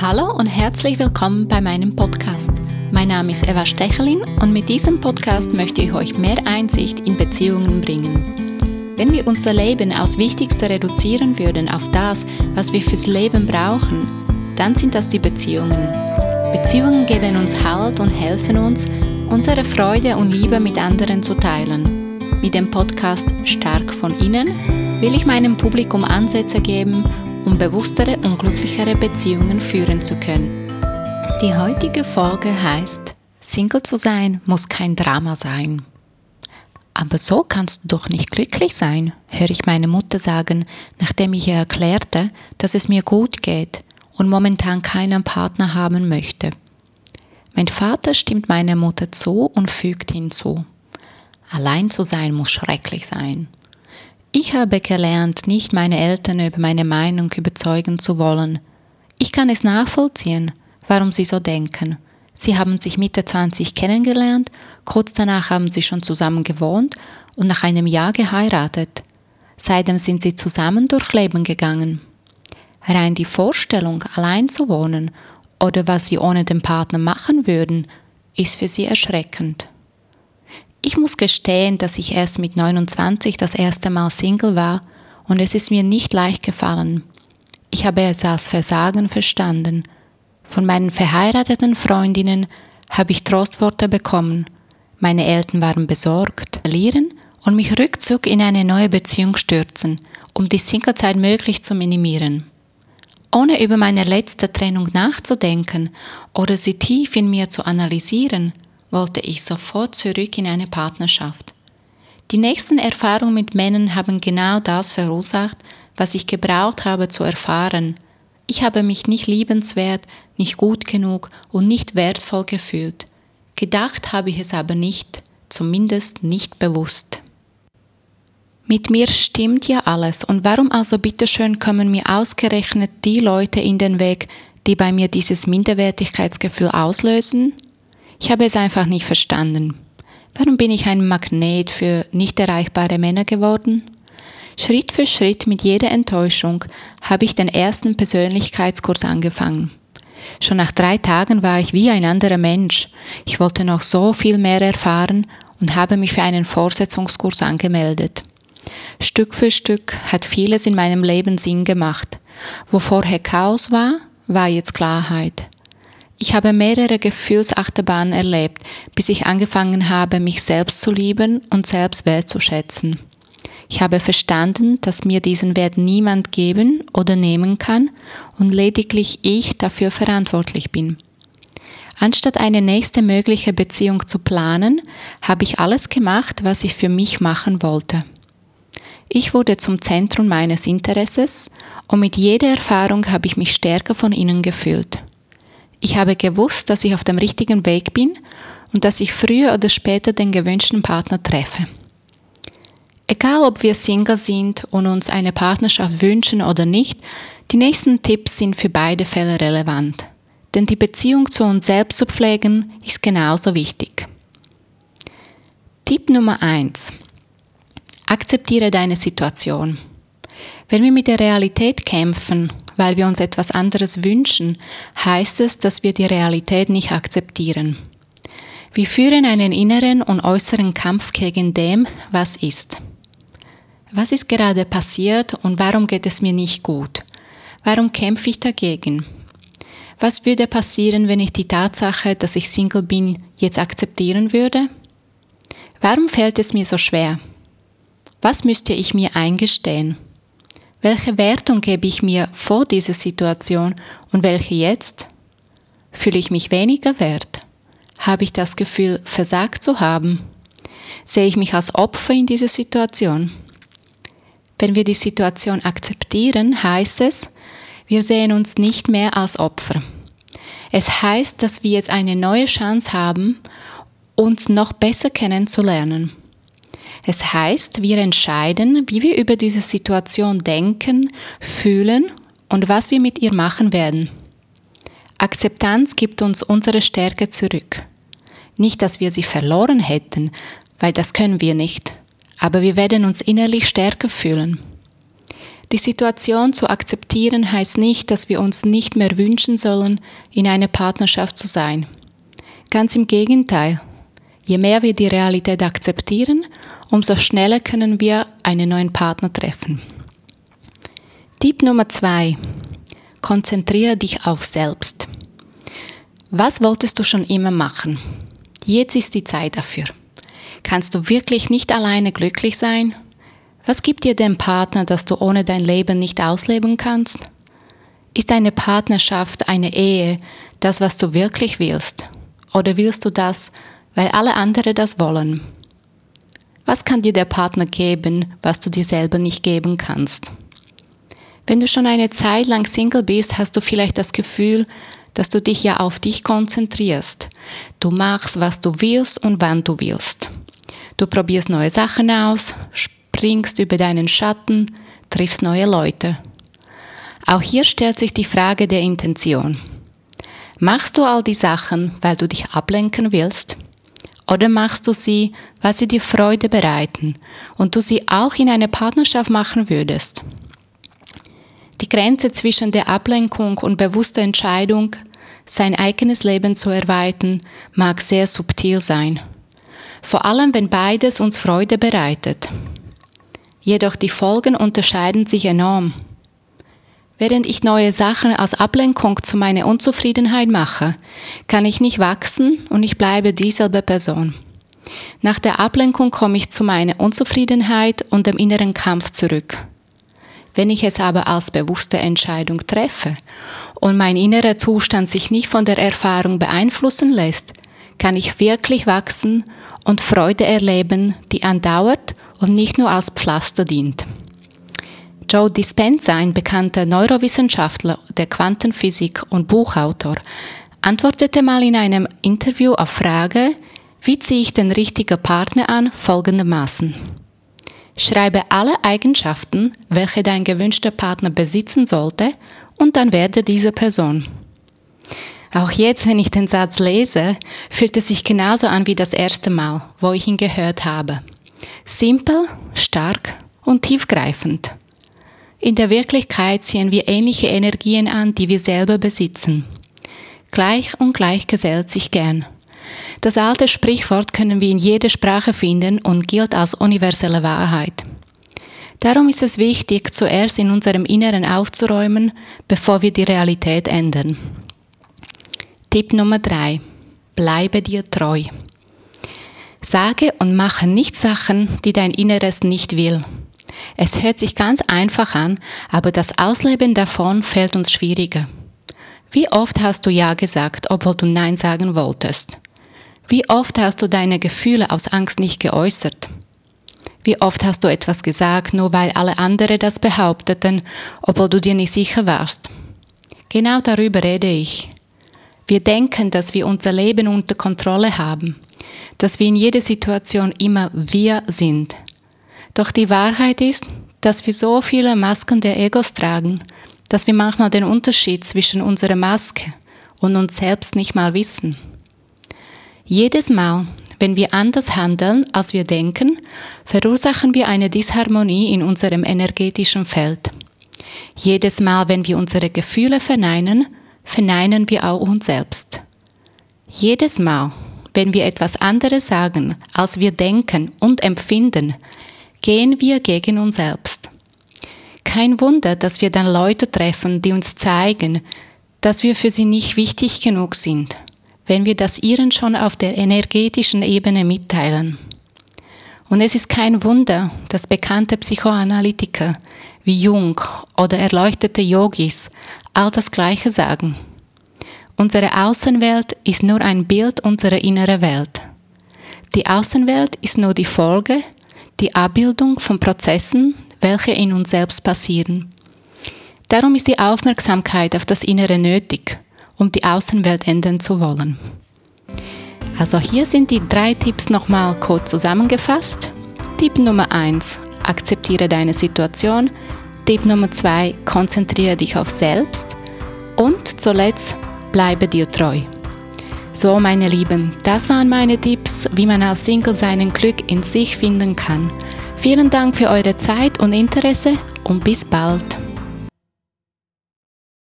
Hallo und herzlich willkommen bei meinem Podcast. Mein Name ist Eva Stechelin und mit diesem Podcast möchte ich euch mehr Einsicht in Beziehungen bringen. Wenn wir unser Leben aus Wichtigste reduzieren würden auf das, was wir fürs Leben brauchen, dann sind das die Beziehungen. Beziehungen geben uns Halt und helfen uns, unsere Freude und Liebe mit anderen zu teilen. Mit dem Podcast Stark von innen will ich meinem Publikum Ansätze geben, um bewusstere und glücklichere Beziehungen führen zu können. Die heutige Folge heißt, Single zu sein muss kein Drama sein. Aber so kannst du doch nicht glücklich sein, höre ich meine Mutter sagen, nachdem ich ihr erklärte, dass es mir gut geht und momentan keinen Partner haben möchte. Mein Vater stimmt meiner Mutter zu und fügt hinzu. Allein zu sein muss schrecklich sein. Ich habe gelernt, nicht meine Eltern über meine Meinung überzeugen zu wollen. Ich kann es nachvollziehen, warum sie so denken. Sie haben sich Mitte 20 kennengelernt, kurz danach haben sie schon zusammen gewohnt und nach einem Jahr geheiratet. Seitdem sind sie zusammen durch Leben gegangen. Rein die Vorstellung, allein zu wohnen oder was sie ohne den Partner machen würden, ist für sie erschreckend. Ich muss gestehen, dass ich erst mit 29 das erste Mal Single war und es ist mir nicht leicht gefallen. Ich habe es als Versagen verstanden. Von meinen verheirateten Freundinnen habe ich Trostworte bekommen. Meine Eltern waren besorgt, verlieren und mich rückzug in eine neue Beziehung stürzen, um die Singlezeit möglich zu minimieren. Ohne über meine letzte Trennung nachzudenken oder sie tief in mir zu analysieren, wollte ich sofort zurück in eine Partnerschaft. Die nächsten Erfahrungen mit Männern haben genau das verursacht, was ich gebraucht habe zu erfahren. Ich habe mich nicht liebenswert, nicht gut genug und nicht wertvoll gefühlt. Gedacht habe ich es aber nicht, zumindest nicht bewusst. Mit mir stimmt ja alles und warum also bitteschön kommen mir ausgerechnet die Leute in den Weg, die bei mir dieses Minderwertigkeitsgefühl auslösen? Ich habe es einfach nicht verstanden. Warum bin ich ein Magnet für nicht erreichbare Männer geworden? Schritt für Schritt mit jeder Enttäuschung habe ich den ersten Persönlichkeitskurs angefangen. Schon nach drei Tagen war ich wie ein anderer Mensch. Ich wollte noch so viel mehr erfahren und habe mich für einen Vorsetzungskurs angemeldet. Stück für Stück hat vieles in meinem Leben Sinn gemacht. Wo vorher Chaos war, war jetzt Klarheit. Ich habe mehrere Gefühlsachterbahnen erlebt, bis ich angefangen habe, mich selbst zu lieben und selbst wertzuschätzen. Ich habe verstanden, dass mir diesen Wert niemand geben oder nehmen kann und lediglich ich dafür verantwortlich bin. Anstatt eine nächste mögliche Beziehung zu planen, habe ich alles gemacht, was ich für mich machen wollte. Ich wurde zum Zentrum meines Interesses und mit jeder Erfahrung habe ich mich stärker von innen gefühlt. Ich habe gewusst, dass ich auf dem richtigen Weg bin und dass ich früher oder später den gewünschten Partner treffe. Egal ob wir Single sind und uns eine Partnerschaft wünschen oder nicht, die nächsten Tipps sind für beide Fälle relevant. Denn die Beziehung zu uns selbst zu pflegen ist genauso wichtig. Tipp Nummer 1. Akzeptiere deine Situation. Wenn wir mit der Realität kämpfen weil wir uns etwas anderes wünschen, heißt es, dass wir die Realität nicht akzeptieren. Wir führen einen inneren und äußeren Kampf gegen dem, was ist. Was ist gerade passiert und warum geht es mir nicht gut? Warum kämpfe ich dagegen? Was würde passieren, wenn ich die Tatsache, dass ich Single bin, jetzt akzeptieren würde? Warum fällt es mir so schwer? Was müsste ich mir eingestehen? Welche Wertung gebe ich mir vor dieser Situation und welche jetzt? Fühle ich mich weniger wert? Habe ich das Gefühl, versagt zu haben? Sehe ich mich als Opfer in dieser Situation? Wenn wir die Situation akzeptieren, heißt es, wir sehen uns nicht mehr als Opfer. Es heißt, dass wir jetzt eine neue Chance haben, uns noch besser kennenzulernen. Es heißt, wir entscheiden, wie wir über diese Situation denken, fühlen und was wir mit ihr machen werden. Akzeptanz gibt uns unsere Stärke zurück. Nicht, dass wir sie verloren hätten, weil das können wir nicht, aber wir werden uns innerlich stärker fühlen. Die Situation zu akzeptieren heißt nicht, dass wir uns nicht mehr wünschen sollen, in einer Partnerschaft zu sein. Ganz im Gegenteil. Je mehr wir die Realität akzeptieren, umso schneller können wir einen neuen Partner treffen. Tipp Nummer zwei: Konzentriere dich auf selbst. Was wolltest du schon immer machen? Jetzt ist die Zeit dafür. Kannst du wirklich nicht alleine glücklich sein? Was gibt dir den Partner, dass du ohne dein Leben nicht ausleben kannst? Ist eine Partnerschaft, eine Ehe das, was du wirklich willst? Oder willst du das, weil alle anderen das wollen? Was kann dir der Partner geben, was du dir selber nicht geben kannst? Wenn du schon eine Zeit lang Single bist, hast du vielleicht das Gefühl, dass du dich ja auf dich konzentrierst. Du machst, was du willst und wann du willst. Du probierst neue Sachen aus, springst über deinen Schatten, triffst neue Leute. Auch hier stellt sich die Frage der Intention. Machst du all die Sachen, weil du dich ablenken willst? Oder machst du sie, weil sie dir Freude bereiten und du sie auch in einer Partnerschaft machen würdest? Die Grenze zwischen der Ablenkung und bewusster Entscheidung, sein eigenes Leben zu erweitern, mag sehr subtil sein. Vor allem, wenn beides uns Freude bereitet. Jedoch die Folgen unterscheiden sich enorm. Während ich neue Sachen als Ablenkung zu meiner Unzufriedenheit mache, kann ich nicht wachsen und ich bleibe dieselbe Person. Nach der Ablenkung komme ich zu meiner Unzufriedenheit und dem inneren Kampf zurück. Wenn ich es aber als bewusste Entscheidung treffe und mein innerer Zustand sich nicht von der Erfahrung beeinflussen lässt, kann ich wirklich wachsen und Freude erleben, die andauert und nicht nur als Pflaster dient. Joe Dispenza, ein bekannter Neurowissenschaftler der Quantenphysik und Buchautor, antwortete mal in einem Interview auf Frage, wie ziehe ich den richtigen Partner an, folgendermaßen. Schreibe alle Eigenschaften, welche dein gewünschter Partner besitzen sollte, und dann werde diese Person. Auch jetzt, wenn ich den Satz lese, fühlt es sich genauso an wie das erste Mal, wo ich ihn gehört habe. Simpel, stark und tiefgreifend. In der Wirklichkeit ziehen wir ähnliche Energien an, die wir selber besitzen. Gleich und gleich gesellt sich gern. Das alte Sprichwort können wir in jeder Sprache finden und gilt als universelle Wahrheit. Darum ist es wichtig, zuerst in unserem Inneren aufzuräumen, bevor wir die Realität ändern. Tipp Nummer drei: Bleibe dir treu. Sage und mache nicht Sachen, die dein Inneres nicht will. Es hört sich ganz einfach an, aber das Ausleben davon fällt uns schwieriger. Wie oft hast du Ja gesagt, obwohl du Nein sagen wolltest? Wie oft hast du deine Gefühle aus Angst nicht geäußert? Wie oft hast du etwas gesagt, nur weil alle anderen das behaupteten, obwohl du dir nicht sicher warst? Genau darüber rede ich. Wir denken, dass wir unser Leben unter Kontrolle haben, dass wir in jeder Situation immer wir sind. Doch die Wahrheit ist, dass wir so viele Masken der Egos tragen, dass wir manchmal den Unterschied zwischen unserer Maske und uns selbst nicht mal wissen. Jedes Mal, wenn wir anders handeln, als wir denken, verursachen wir eine Disharmonie in unserem energetischen Feld. Jedes Mal, wenn wir unsere Gefühle verneinen, verneinen wir auch uns selbst. Jedes Mal, wenn wir etwas anderes sagen, als wir denken und empfinden, gehen wir gegen uns selbst. Kein Wunder, dass wir dann Leute treffen, die uns zeigen, dass wir für sie nicht wichtig genug sind, wenn wir das ihren schon auf der energetischen Ebene mitteilen. Und es ist kein Wunder, dass bekannte Psychoanalytiker wie Jung oder erleuchtete Yogis all das Gleiche sagen. Unsere Außenwelt ist nur ein Bild unserer inneren Welt. Die Außenwelt ist nur die Folge, die Abbildung von Prozessen, welche in uns selbst passieren. Darum ist die Aufmerksamkeit auf das Innere nötig, um die Außenwelt ändern zu wollen. Also hier sind die drei Tipps nochmal kurz zusammengefasst. Tipp Nummer 1. Akzeptiere deine Situation. Tipp Nummer 2. Konzentriere dich auf selbst. Und zuletzt bleibe dir treu. So, meine Lieben, das waren meine Tipps, wie man als Single seinen Glück in sich finden kann. Vielen Dank für eure Zeit und Interesse und bis bald.